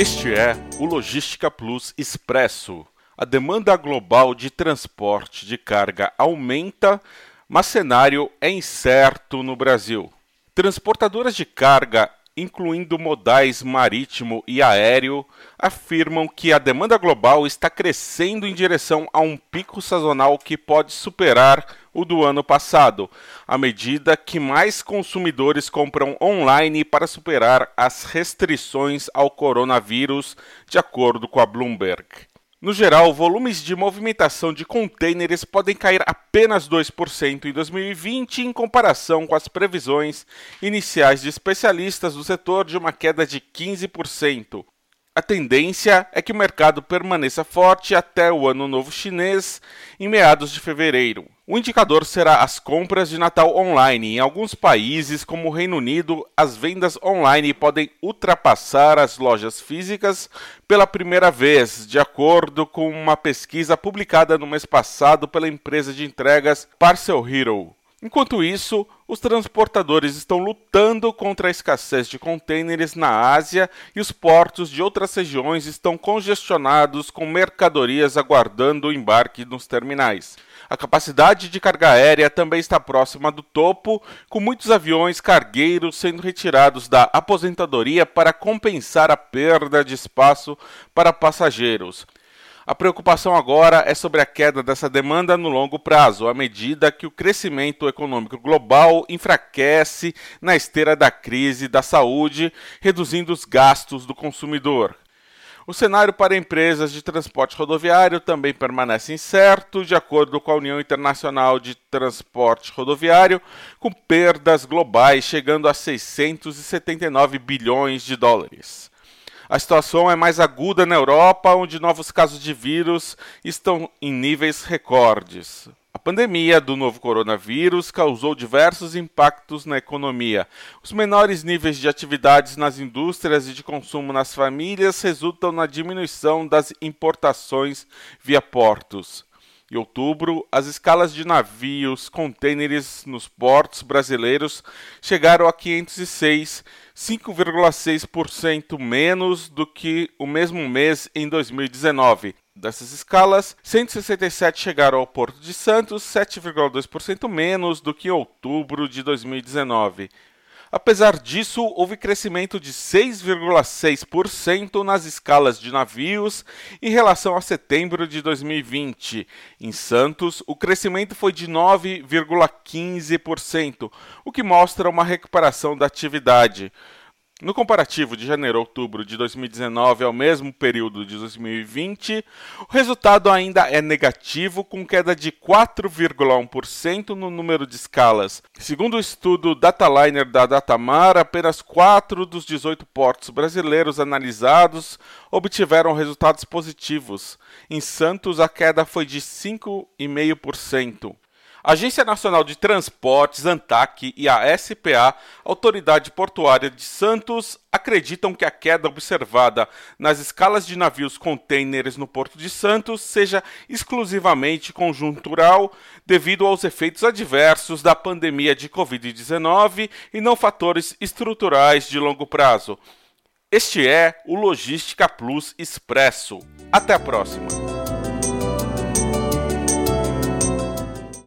Este é o Logística Plus Expresso. A demanda global de transporte de carga aumenta, mas cenário é incerto no Brasil. Transportadoras de carga incluindo modais marítimo e aéreo, afirmam que a demanda global está crescendo em direção a um pico sazonal que pode superar o do ano passado, à medida que mais consumidores compram online para superar as restrições ao coronavírus, de acordo com a Bloomberg. No geral, volumes de movimentação de contêineres podem cair apenas 2% em 2020 em comparação com as previsões iniciais de especialistas do setor de uma queda de 15%. A tendência é que o mercado permaneça forte até o Ano Novo Chinês, em meados de fevereiro. O indicador será as compras de Natal online. Em alguns países, como o Reino Unido, as vendas online podem ultrapassar as lojas físicas pela primeira vez, de acordo com uma pesquisa publicada no mês passado pela empresa de entregas Parcel Hero. Enquanto isso, os transportadores estão lutando contra a escassez de contêineres na Ásia e os portos de outras regiões estão congestionados com mercadorias aguardando o embarque nos terminais. A capacidade de carga aérea também está próxima do topo, com muitos aviões cargueiros sendo retirados da aposentadoria para compensar a perda de espaço para passageiros. A preocupação agora é sobre a queda dessa demanda no longo prazo, à medida que o crescimento econômico global enfraquece na esteira da crise da saúde, reduzindo os gastos do consumidor. O cenário para empresas de transporte rodoviário também permanece incerto, de acordo com a União Internacional de Transporte Rodoviário, com perdas globais chegando a 679 bilhões de dólares. A situação é mais aguda na Europa, onde novos casos de vírus estão em níveis recordes. A pandemia do novo coronavírus causou diversos impactos na economia. Os menores níveis de atividades nas indústrias e de consumo nas famílias resultam na diminuição das importações via portos. Em outubro, as escalas de navios contêineres nos portos brasileiros chegaram a 506, 5,6% menos do que o mesmo mês em 2019. Dessas escalas, 167 chegaram ao Porto de Santos, 7,2% menos do que em outubro de 2019. Apesar disso, houve crescimento de 6,6% nas escalas de navios em relação a setembro de 2020. Em Santos, o crescimento foi de 9,15%, o que mostra uma recuperação da atividade. No comparativo de janeiro a outubro de 2019 ao mesmo período de 2020, o resultado ainda é negativo, com queda de 4,1% no número de escalas. Segundo o estudo Dataliner da Datamar, apenas 4 dos 18 portos brasileiros analisados obtiveram resultados positivos. Em Santos, a queda foi de 5,5%. A Agência Nacional de Transportes, ANTAC e a SPA, Autoridade Portuária de Santos, acreditam que a queda observada nas escalas de navios contêineres no Porto de Santos seja exclusivamente conjuntural devido aos efeitos adversos da pandemia de Covid-19 e não fatores estruturais de longo prazo. Este é o Logística Plus Expresso. Até a próxima!